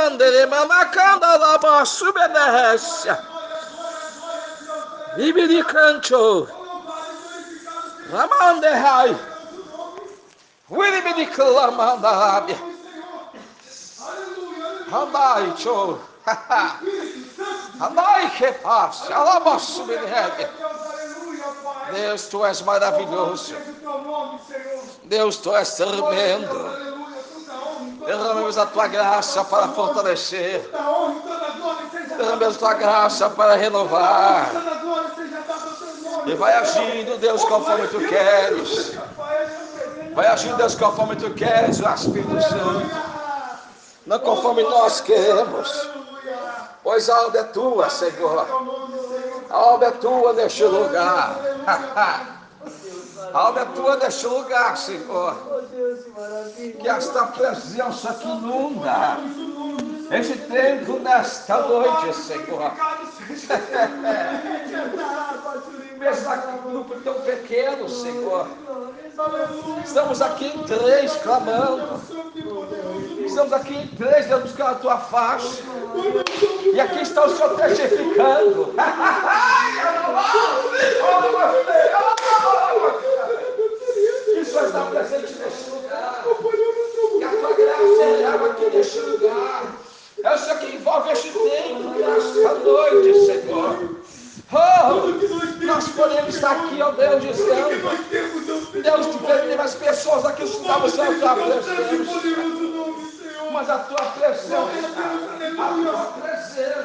Mandere manakanda laba subenehesia. Ibiri cancho. Ramande hai. Wili bidi klamanda abia. Andai cho. Andai que paz. Alaba subenehesia. Deus, tu és maravilhoso. Deus, tu és tremendo. Derramemos a tua graça para fortalecer. Derramemos a tua graça para renovar. E vai agindo, Deus, conforme tu queres. Vai agindo, Deus, conforme tu queres, o Espírito Santo. Não conforme nós queremos. Pois a obra é tua, Senhor. A obra é tua neste lugar. A obra é tua neste lugar, Senhor. Que esta presença que inunda este tempo nesta noite, Senhor. Aqui um grupo tão pequeno, Senhor. Estamos aqui em três clamando. Estamos aqui em três Deus, buscando a tua face. E aqui está o Senhor testificando. pessoas aqui estamos na tua presença. Mas a tua presença, a tua presença,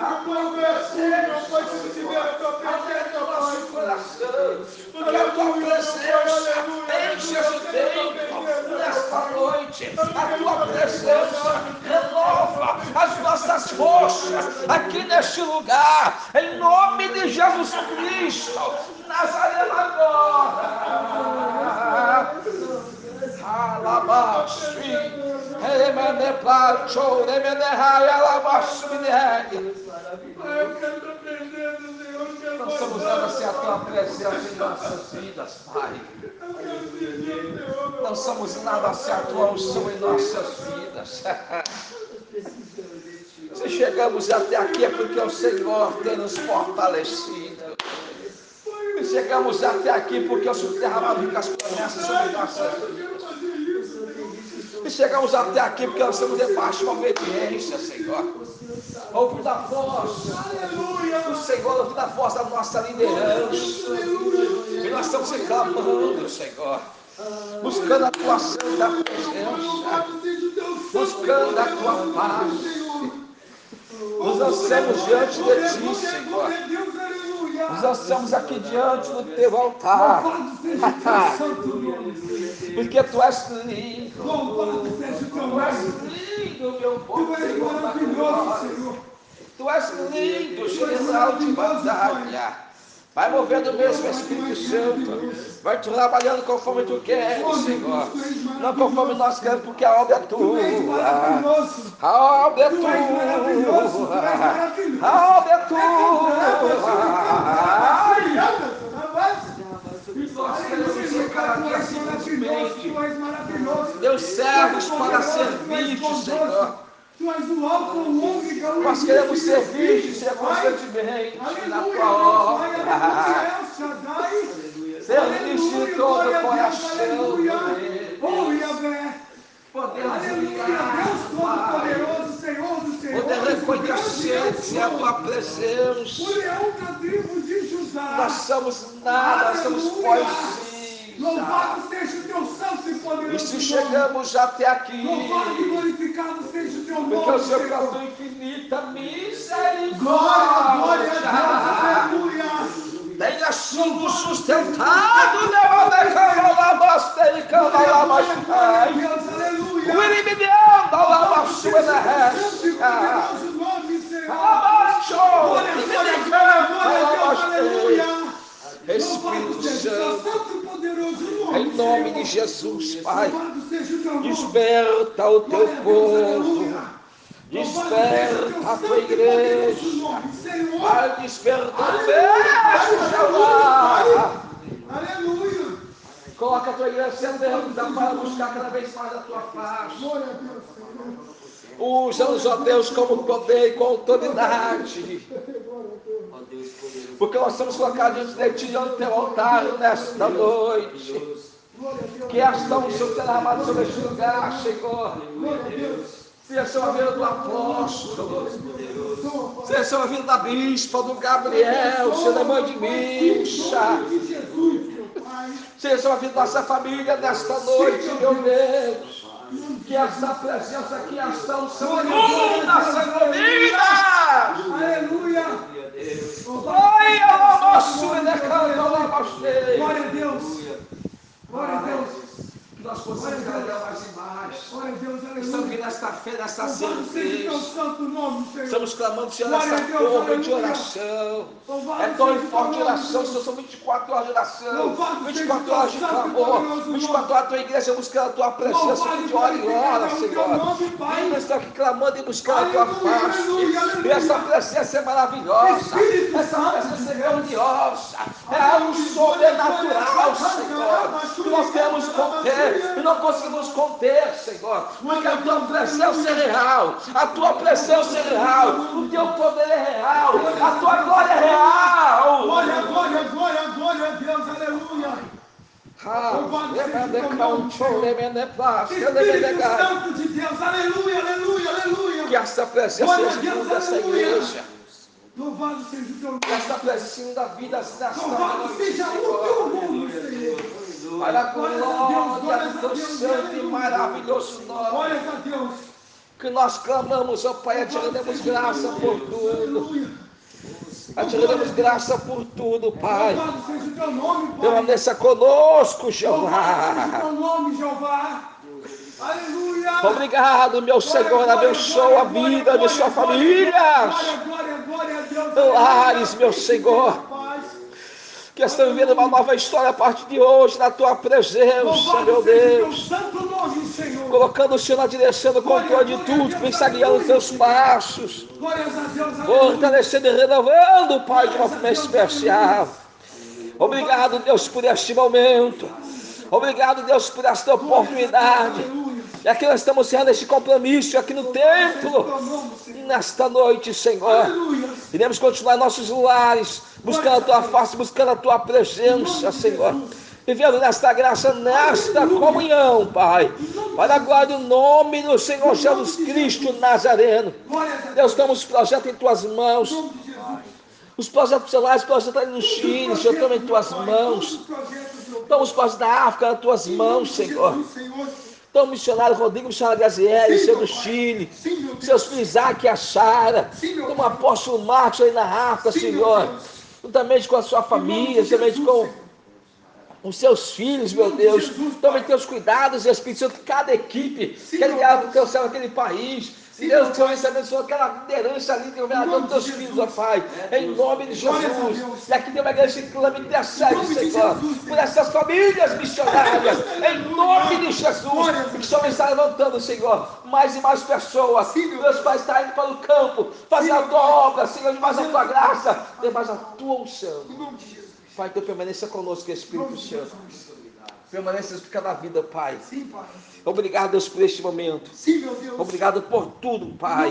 a tua presença, até o nosso coração, porque a tua presença enche esse tempo nesta noite, a tua presença renova as nossas forças aqui neste lugar, em nome de Jesus Cristo, Nazareno Alabastri, Remene Placho, Eu quero aprender do Senhor. Nós somos dando assim a tua presença em nossas vidas, Pai. Não somos nada sem a tua unção em nossas vidas. Se chegamos até aqui é porque o Senhor tem nos fortalecido. E chegamos até aqui porque o Senhor derramado as promessas sobre nossas vidas. E chegamos até aqui porque nós estamos debaixo de uma obediência, Senhor. Ouve da voz do Senhor, ouve da voz da nossa liderança. E nós estamos reclamando, Senhor. Buscando a tua santa presença. Buscando a tua paz. Nos lançamos diante de ti, Senhor. Nós estamos aqui diante do teu altar. Porque tu és lindo. Tu és lindo, meu povo. Tu és maravilhoso, Senhor. Tu és lindo, general de batalha. Vai movendo mesmo, Espírito Santo. Vai trabalhando conforme tu queres, Senhor. Não conforme nós queremos, porque a obra é tua. A obra é tua. A obra é tua. Deus servos para servir-te, Senhor. Nós queremos servir ser constantemente na tua Servir de todo o coração. Oh, Yahvé. Podemos Deus Todo-Poderoso, Senhor do Senhor. Poder reconhecer a tua presença. O leão da tribo de Judá. Nós somos nada, nós somos pós Louvado seja o teu santo e poderoso. E se chegamos até aqui. Louvado e glorificado seja o teu nome. Porque o Senhor causou infinita misericórdia. Glória, glória a Deus, aleluia. Tenha sido sustentado, sua na resta. Espírito Santo, em nome de Jesus, Pai, desperta o teu povo. Desperta a tua igreja. Vai despertar o Aleluia. Coloca a tua igreja sendo derramada para buscar cada vez mais a tua face. Usa-nos, ó Deus, como poder e com autoridade. Porque nós estamos colocados diante de teu altar nesta noite. Que esta unção tenha derramado sobre este lugar, Senhor. Seja a vida do apóstolo. Seja a vida da bispa, do Gabriel, seja da mãe de Misha. Seja a vida da nossa família nesta noite, meu Deus. Que essa presença aqui, esta unção inunda, Senhor, vida. Aleluia. Oi, almoço, e Glória a Deus. Glória a Deus. Nós possamos ganhar mais e mais. Glória a Deus, Estamos aleluia. aqui nesta fé, nesta certeza. Estamos clamando, Senhor, Glória nesta a Deus, torre de oração. É tão forte nome, oração, Senhor. São 24 horas de oração. Louvado 24 seja horas de clamor. glorioso 24 horas a tua igreja buscando a tua presença de hora em hora, Senhor. Ainda estou aqui clamando e buscando a tua face. E essa presença é maravilhosa. Essa presença é de grandiosa. É algo sobrenatural, Senhor. Nós queremos conter e não conseguimos conter, Senhor. Porque a tua presença é real. A tua presença é real. O teu poder é real. A tua glória é real. Glória, glória, glória, glória a Deus, aleluia. Espírito Santo de Deus, aleluia, aleluia, aleluia. Que essa presença seja dessa igreja. Louvado seja o teu nome. Que essa presença inunda a vida nesta Louvado seja o teu nome, Senhor. Para a glória do santo e maravilhoso nome. Glórias a Deus. Que nós clamamos, ó Pai, a ti rendemos graça por tudo. A ti rendemos graça por tudo, Pai. Permaneça conosco, Louvado seja o Jeová. teu nome, Jeová. Aleluia. Obrigado, meu Senhor. Abençoa a vida de sua família. Glória, glória, glória a Deus. Lares, meu Senhor. Que estão vivendo uma nova história a partir de hoje, na tua presença, meu Deus. Colocando o Senhor na direção do controle de tudo, está guiando os teus passos. Fortalecendo e renovando, Pai, de uma forma especial. Obrigado, Deus, por este momento. Obrigado, Deus, por esta oportunidade. E aqui nós estamos sendo este compromisso aqui no templo. Senhor. Nesta noite, Senhor. Iremos continuar nossos lares, buscando a tua face, buscando a tua presença, Senhor. Vivendo nesta graça, nesta comunhão, Pai. Para a glória do nome do Senhor Jesus Cristo Nazareno. Deus. Estamos projetos em tuas mãos. Os projetos os projetos ali no Chile, Senhor, estão em tuas mãos. Estão os projetos da África nas tuas mãos, Senhor. Estão o missionário Rodrigo, o missionário Gaziele, Senhor do Chile. Seus filhos Isaac e a Sara. Um apóstolo Marcos aí na África, Senhor. Juntamente com a sua família, juntamente com os seus filhos, meu Deus. Também tem os cuidados Espírito Santo, cada equipe que é ligada para o céu naquele país. Deus, que você abençoe aquela liderança ali, que governador dos teus filhos, ó Pai, em nome de Jesus. E aqui tem uma igreja que clama e intercede, Senhor, por essas famílias missionárias, em nome de Jesus, que o Senhor está levantando, Senhor, mais e mais pessoas. Meus pais estão indo para o campo, fazer a tua obra, Senhor, de mais a tua graça, de mais a tua unção. Pai, então permaneça conosco, Espírito Santo. Permaneça em cada vida, Pai. Sim, Pai. Obrigado, Deus, por este momento. Sim, meu Deus. Obrigado por tudo, Pai.